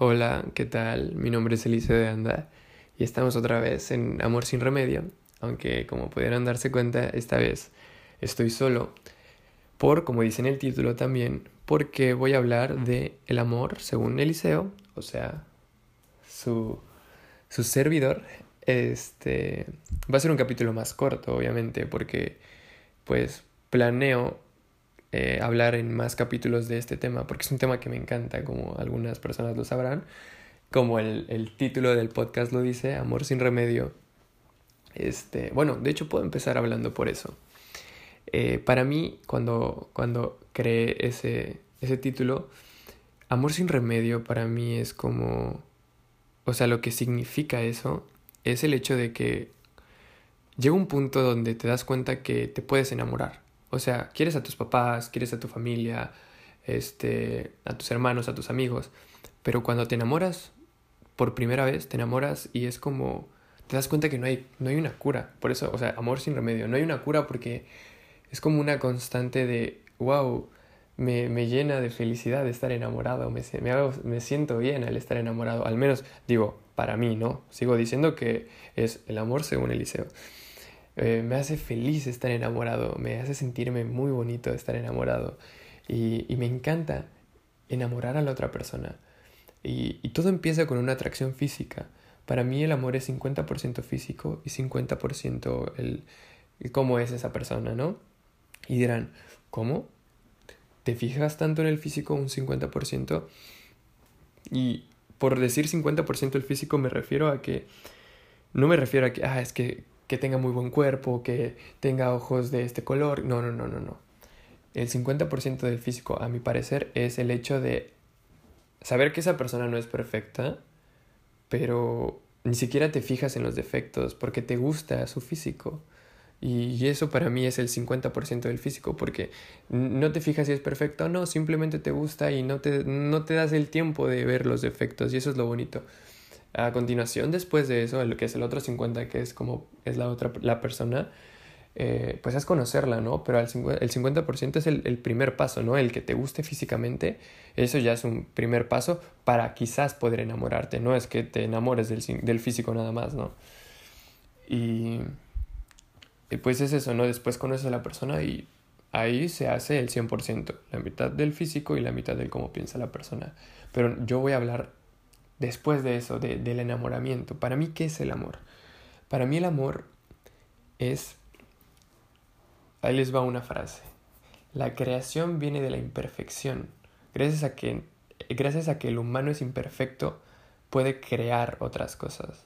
Hola, ¿qué tal? Mi nombre es Eliseo de Anda y estamos otra vez en Amor sin Remedio, aunque como pudieron darse cuenta, esta vez estoy solo, por, como dice en el título también, porque voy a hablar de el amor según Eliseo, o sea, su, su servidor. Este va a ser un capítulo más corto, obviamente, porque pues planeo eh, hablar en más capítulos de este tema, porque es un tema que me encanta, como algunas personas lo sabrán, como el, el título del podcast lo dice, Amor sin remedio. Este, bueno, de hecho puedo empezar hablando por eso. Eh, para mí, cuando, cuando creé ese, ese título, Amor sin remedio para mí es como, o sea, lo que significa eso es el hecho de que llega un punto donde te das cuenta que te puedes enamorar. O sea, quieres a tus papás, quieres a tu familia, este, a tus hermanos, a tus amigos, pero cuando te enamoras por primera vez, te enamoras y es como te das cuenta que no hay no hay una cura. Por eso, o sea, amor sin remedio, no hay una cura porque es como una constante de wow, me, me llena de felicidad de estar enamorado, me, me, me siento bien al estar enamorado, al menos digo, para mí, ¿no? Sigo diciendo que es el amor según Eliseo. Eh, me hace feliz estar enamorado, me hace sentirme muy bonito estar enamorado y, y me encanta enamorar a la otra persona. Y, y, todo empieza con una atracción física. Para mí el amor es 50% físico y 50% el, el cómo es esa persona, ¿no? Y dirán, ¿cómo? ¿Te fijas tanto en el físico un 50%? Y por decir 50% el físico me refiero a que no me refiero a que, ah, es que que tenga muy buen cuerpo, que tenga ojos de este color. No, no, no, no, no. El 50% del físico, a mi parecer, es el hecho de saber que esa persona no es perfecta, pero ni siquiera te fijas en los defectos porque te gusta su físico. Y eso para mí es el 50% del físico, porque no te fijas si es perfecto o no, simplemente te gusta y no te, no te das el tiempo de ver los defectos, y eso es lo bonito. A continuación, después de eso, lo que es el otro 50, que es como es la otra la persona, eh, pues es conocerla, ¿no? Pero el 50%, es el, el, primer paso, ¿no? El que te guste físicamente, eso ya es un primer paso para quizás poder enamorarte, no es que te enamores del, del físico nada más, ¿no? Y, y pues es eso, ¿no? Después conoces a la persona y ahí se hace el 100%, la mitad del físico y la mitad del cómo piensa la persona. Pero yo voy a hablar después de eso, de, del enamoramiento. Para mí, ¿qué es el amor? Para mí el amor es... Ahí les va una frase. La creación viene de la imperfección. Gracias a que, gracias a que el humano es imperfecto, puede crear otras cosas.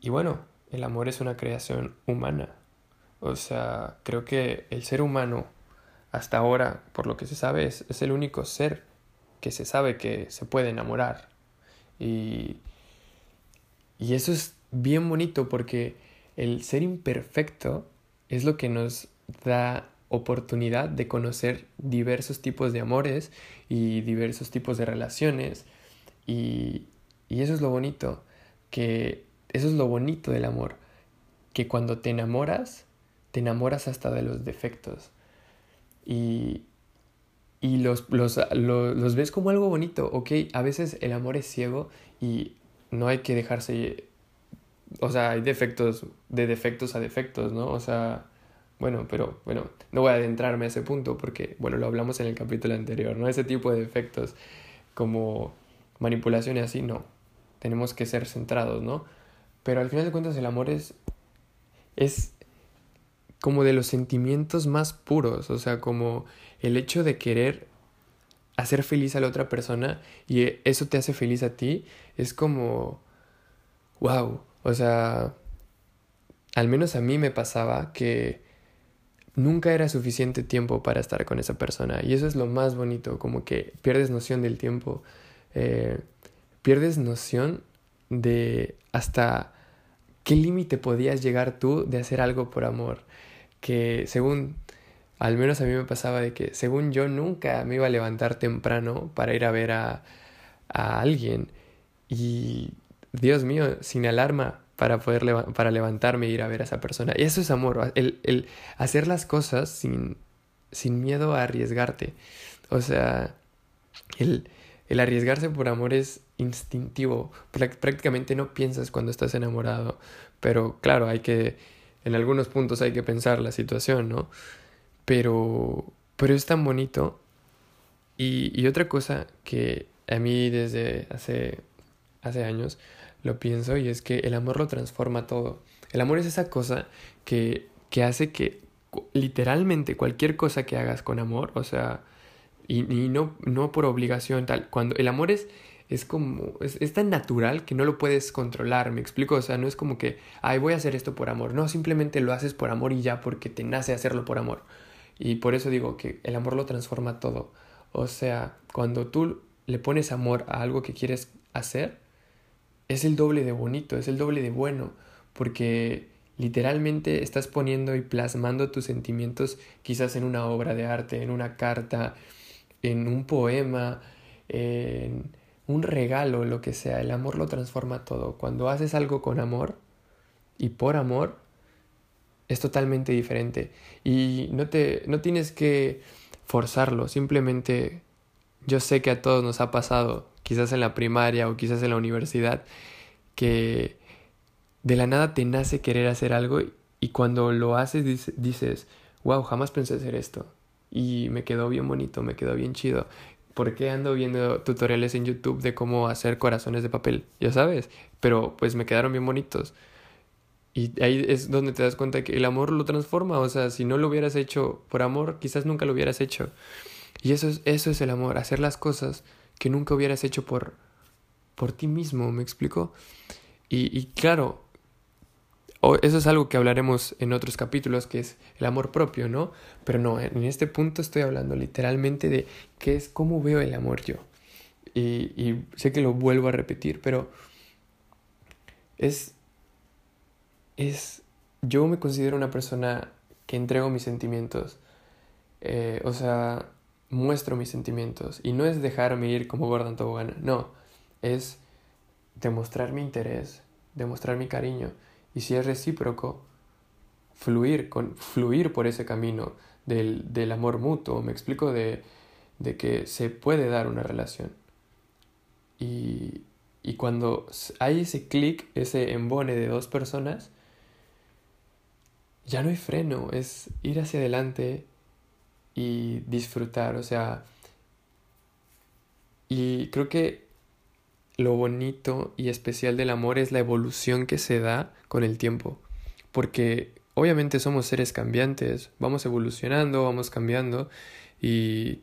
Y bueno, el amor es una creación humana. O sea, creo que el ser humano, hasta ahora, por lo que se sabe, es, es el único ser que se sabe que se puede enamorar. Y, y eso es bien bonito porque el ser imperfecto es lo que nos da oportunidad de conocer diversos tipos de amores y diversos tipos de relaciones. Y, y eso es lo bonito que eso es lo bonito del amor que cuando te enamoras te enamoras hasta de los defectos. Y, y los, los, los, los, ves como algo bonito, ¿ok? A veces el amor es ciego y no hay que dejarse... O sea, hay defectos, de defectos a defectos, ¿no? O sea, bueno, pero bueno, no voy a adentrarme a ese punto porque, bueno, lo hablamos en el capítulo anterior, ¿no? Ese tipo de defectos como manipulación y así, no. Tenemos que ser centrados, ¿no? Pero al final de cuentas el amor es... es como de los sentimientos más puros, o sea, como el hecho de querer hacer feliz a la otra persona y eso te hace feliz a ti, es como, wow, o sea, al menos a mí me pasaba que nunca era suficiente tiempo para estar con esa persona y eso es lo más bonito, como que pierdes noción del tiempo, eh, pierdes noción de hasta qué límite podías llegar tú de hacer algo por amor, que según al menos a mí me pasaba de que según yo nunca me iba a levantar temprano para ir a ver a, a alguien y Dios mío, sin alarma para poder para levantarme e ir a ver a esa persona. Y eso es amor, el, el hacer las cosas sin, sin miedo a arriesgarte. O sea, el el arriesgarse por amor es instintivo. Prácticamente no piensas cuando estás enamorado. Pero claro, hay que. En algunos puntos hay que pensar la situación, ¿no? Pero. Pero es tan bonito. Y, y otra cosa que a mí desde hace, hace años lo pienso y es que el amor lo transforma todo. El amor es esa cosa que, que hace que literalmente cualquier cosa que hagas con amor, o sea, y, no, no por obligación, tal, cuando el amor es, es como, es, es, tan natural que no lo puedes controlar, me explico, o sea, no es como que, ay, voy a hacer esto por amor, no, simplemente lo haces por amor y ya porque te nace hacerlo por amor. Y por eso digo que el amor lo transforma todo. O sea, cuando tú le pones amor a algo que quieres hacer, es el doble de bonito, es el doble de bueno, porque literalmente estás poniendo y plasmando tus sentimientos quizás en una obra de arte, en una carta, en un poema, en un regalo, lo que sea. El amor lo transforma todo. Cuando haces algo con amor y por amor, es totalmente diferente. Y no, te, no tienes que forzarlo, simplemente yo sé que a todos nos ha pasado, quizás en la primaria o quizás en la universidad, que de la nada te nace querer hacer algo y cuando lo haces dices, wow, jamás pensé hacer esto. Y me quedó bien bonito, me quedó bien chido. ¿Por qué ando viendo tutoriales en YouTube de cómo hacer corazones de papel? Ya sabes, pero pues me quedaron bien bonitos. Y ahí es donde te das cuenta que el amor lo transforma. O sea, si no lo hubieras hecho por amor, quizás nunca lo hubieras hecho. Y eso es, eso es el amor, hacer las cosas que nunca hubieras hecho por, por ti mismo, ¿me explico? Y, y claro, eso es algo que hablaremos en otros capítulos, que es el amor propio, ¿no? Pero no, en este punto estoy hablando literalmente de qué es cómo veo el amor yo. Y, y sé que lo vuelvo a repetir, pero es, es, yo me considero una persona que entrego mis sentimientos. Eh, o sea, muestro mis sentimientos. Y no es dejarme ir como Gordon Tobogana, no. Es demostrar mi interés, demostrar mi cariño. Y si es recíproco, fluir, con, fluir por ese camino del, del amor mutuo. Me explico de, de, que se puede dar una relación. Y, y cuando hay ese clic, ese embone de dos personas, ya no hay freno, es ir hacia adelante y disfrutar, o sea, y creo que lo bonito y especial del amor es la evolución que se da con el tiempo, porque obviamente somos seres cambiantes, vamos evolucionando, vamos cambiando y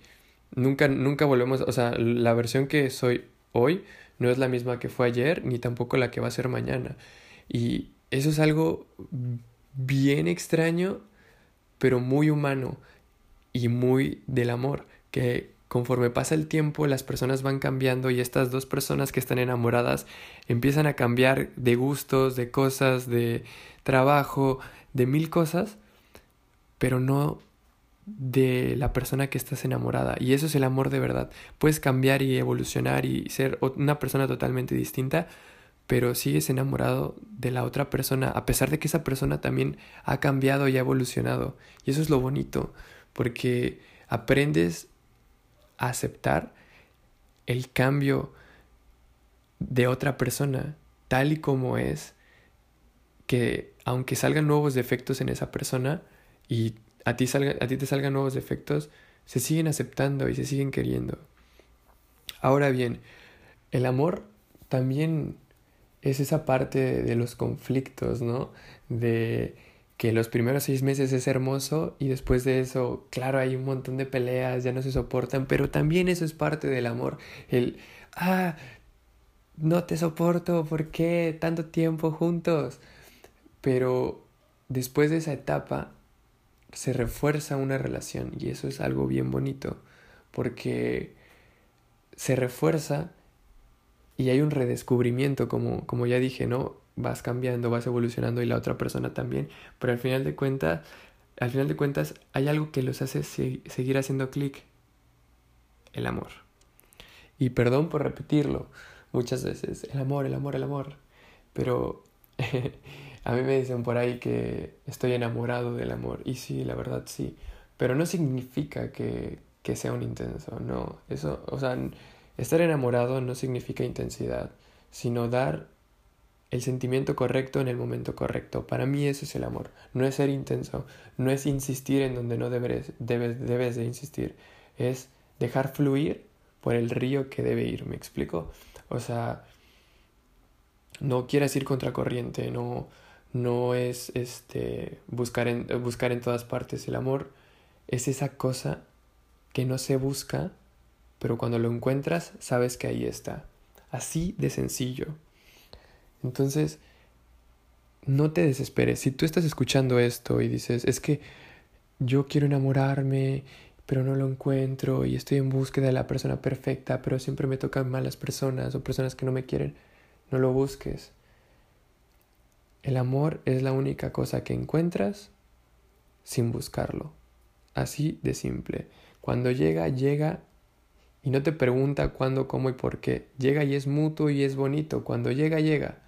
nunca nunca volvemos, o sea, la versión que soy hoy no es la misma que fue ayer ni tampoco la que va a ser mañana. Y eso es algo bien extraño, pero muy humano y muy del amor, que conforme pasa el tiempo las personas van cambiando y estas dos personas que están enamoradas empiezan a cambiar de gustos, de cosas, de trabajo, de mil cosas, pero no de la persona que estás enamorada. Y eso es el amor de verdad. Puedes cambiar y evolucionar y ser una persona totalmente distinta, pero sigues enamorado de la otra persona, a pesar de que esa persona también ha cambiado y ha evolucionado. Y eso es lo bonito porque aprendes aceptar el cambio de otra persona tal y como es, que aunque salgan nuevos defectos en esa persona y a ti, salga, a ti te salgan nuevos defectos, se siguen aceptando y se siguen queriendo. Ahora bien, el amor también es esa parte de los conflictos, ¿no? De que los primeros seis meses es hermoso y después de eso, claro, hay un montón de peleas, ya no se soportan, pero también eso es parte del amor. El, ah, no te soporto, ¿por qué tanto tiempo juntos? Pero después de esa etapa se refuerza una relación y eso es algo bien bonito porque se refuerza y hay un redescubrimiento, como, como ya dije, ¿no? Vas cambiando, vas evolucionando y la otra persona también, pero al final de cuentas, al final de cuentas hay algo que los hace seguir haciendo clic, el amor. Y perdón por repetirlo muchas veces, el amor, el amor, el amor, pero a mí me dicen por ahí que estoy enamorado del amor. Y sí, la verdad sí, pero no significa que, que sea un intenso, no, eso, o sea, Estar enamorado no significa intensidad, sino dar el sentimiento correcto en el momento correcto. Para mí ese es el amor. No es ser intenso, no es insistir en donde no debes, debes, debes de insistir. Es dejar fluir por el río que debe ir, ¿me explico? O sea, no quieras ir contra corriente, no, no es este, buscar, en, buscar en todas partes. El amor es esa cosa que no se busca, pero cuando lo encuentras sabes que ahí está. Así de sencillo. Entonces, no te desesperes. Si tú estás escuchando esto y dices, es que yo quiero enamorarme, pero no lo encuentro y estoy en búsqueda de la persona perfecta, pero siempre me tocan malas personas o personas que no me quieren, no lo busques. El amor es la única cosa que encuentras sin buscarlo. Así de simple. Cuando llega, llega y no te pregunta cuándo, cómo y por qué. Llega y es mutuo y es bonito. Cuando llega, llega.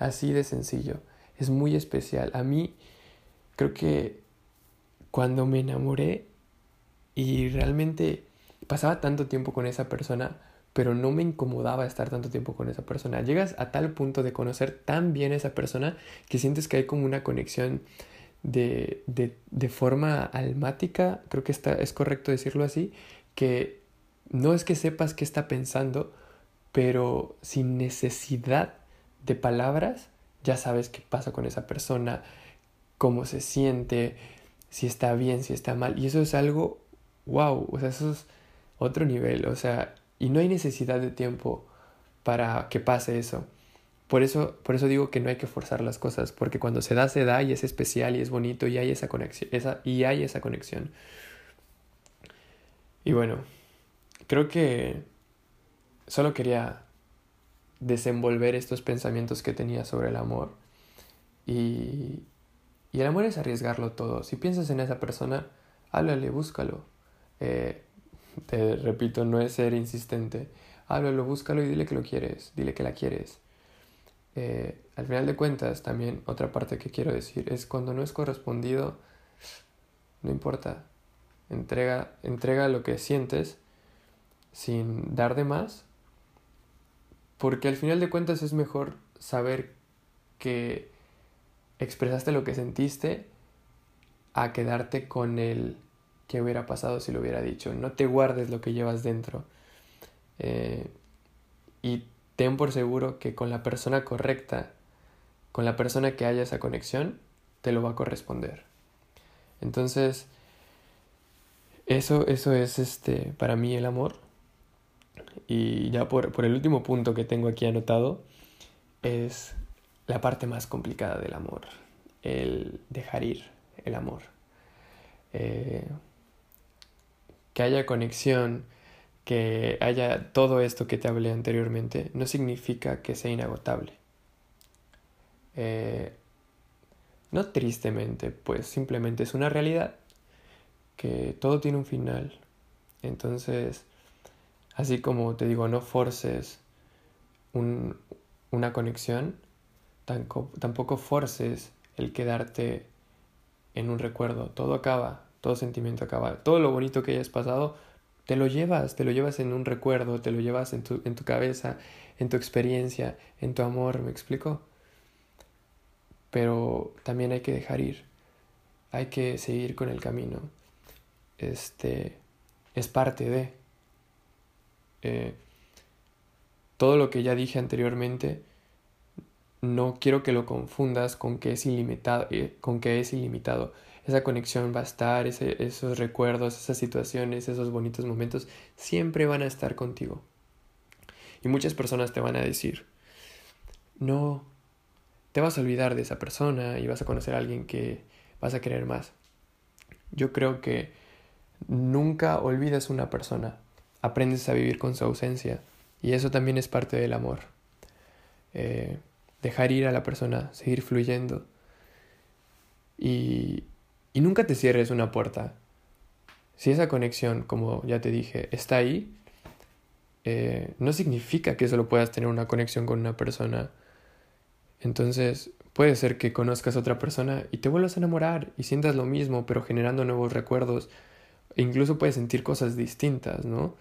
Así de sencillo. Es muy especial. A mí creo que cuando me enamoré y realmente pasaba tanto tiempo con esa persona, pero no me incomodaba estar tanto tiempo con esa persona. Llegas a tal punto de conocer tan bien a esa persona que sientes que hay como una conexión de, de, de forma almática, creo que está, es correcto decirlo así, que no es que sepas qué está pensando, pero sin necesidad de palabras, ya sabes qué pasa con esa persona, cómo se siente, si está bien, si está mal. Y eso es algo, wow, o sea, eso es otro nivel, o sea, y no hay necesidad de tiempo para que pase eso. Por eso, por eso digo que no hay que forzar las cosas, porque cuando se da, se da y es especial y es bonito y hay esa conexión. Esa, y hay esa conexión. Y bueno, creo que solo quería desenvolver estos pensamientos que tenía sobre el amor. Y, y el amor es arriesgarlo todo. Si piensas en esa persona, háblale, búscalo. Eh, te repito, no es ser insistente. Háblalo, búscalo y dile que lo quieres, dile que la quieres. Eh, al final de cuentas, también otra parte que quiero decir es cuando no es correspondido, no importa. Entrega, entrega lo que sientes sin dar de más, porque al final de cuentas es mejor saber que expresaste lo que sentiste a quedarte con el qué hubiera pasado si lo hubiera dicho. No te guardes lo que llevas dentro. Eh, y ten por seguro que con la persona correcta, con la persona que haya esa conexión, te lo va a corresponder. Entonces, eso, eso es este, para mí el amor. Y ya por, por el último punto que tengo aquí anotado, es la parte más complicada del amor, el dejar ir el amor. Eh, que haya conexión, que haya todo esto que te hablé anteriormente, no significa que sea inagotable. Eh, no tristemente, pues simplemente es una realidad que todo tiene un final. Entonces, así como te digo, no forces una conexión, tampoco forces el quedarte en un recuerdo. Todo acaba, todo sentimiento acaba. Todo lo bonito que hayas pasado, te lo llevas, te lo llevas en un recuerdo, te lo llevas en tu, en tu cabeza, en tu experiencia, en tu amor, ¿me explico? Pero también hay que dejar ir, hay que seguir con el camino. Este es parte de. Eh, todo lo que ya dije anteriormente, no quiero que lo confundas con que es ilimitado, eh, con que es ilimitado esa conexión va a estar, esos recuerdos, esas situaciones, esos bonitos momentos, siempre van a estar contigo. Y muchas personas te van a decir, no, te vas a olvidar de esa persona y vas a conocer a alguien que vas a querer más. Yo creo que nunca olvidas una persona, aprendes a vivir con su ausencia y eso también es parte del amor. Eh, dejar ir a la persona, seguir fluyendo y, y nunca te cierres una puerta. Si esa conexión, como ya te dije, está ahí, eh, no significa que solo puedas tener una conexión con una persona. Entonces, puede ser que conozcas a otra persona y te vuelvas a enamorar y sientas lo mismo, pero generando nuevos recuerdos. Incluso puedes sentir cosas distintas, ¿no?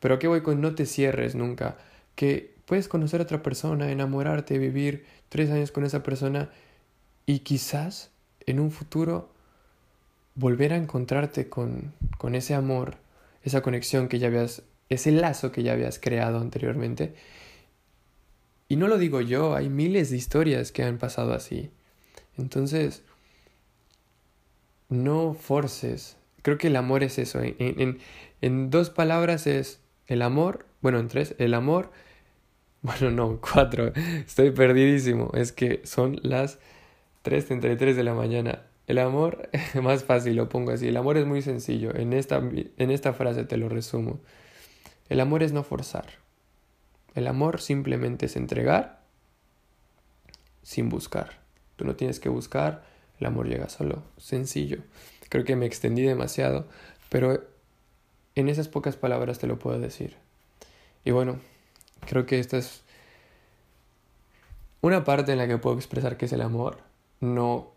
Pero ¿qué voy con no te cierres nunca? Que puedes conocer a otra persona, enamorarte, vivir tres años con esa persona y quizás en un futuro volver a encontrarte con, con ese amor, esa conexión que ya habías, ese lazo que ya habías creado anteriormente. Y no lo digo yo, hay miles de historias que han pasado así. Entonces, no forces. Creo que el amor es eso. En, en, en dos palabras es el amor, bueno, en tres, el amor, bueno, no, cuatro, estoy perdidísimo. Es que son las 3.33 de la mañana. El amor, más fácil lo pongo así, el amor es muy sencillo. En esta, en esta frase te lo resumo. El amor es no forzar. El amor simplemente es entregar sin buscar. Tú no tienes que buscar, el amor llega solo, sencillo. Creo que me extendí demasiado, pero en esas pocas palabras te lo puedo decir. Y bueno, creo que esta es una parte en la que puedo expresar que es el amor. No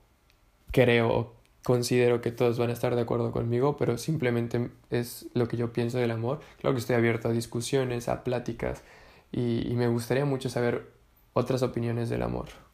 creo o considero que todos van a estar de acuerdo conmigo, pero simplemente es lo que yo pienso del amor. Claro que estoy abierto a discusiones, a pláticas y, y me gustaría mucho saber otras opiniones del amor.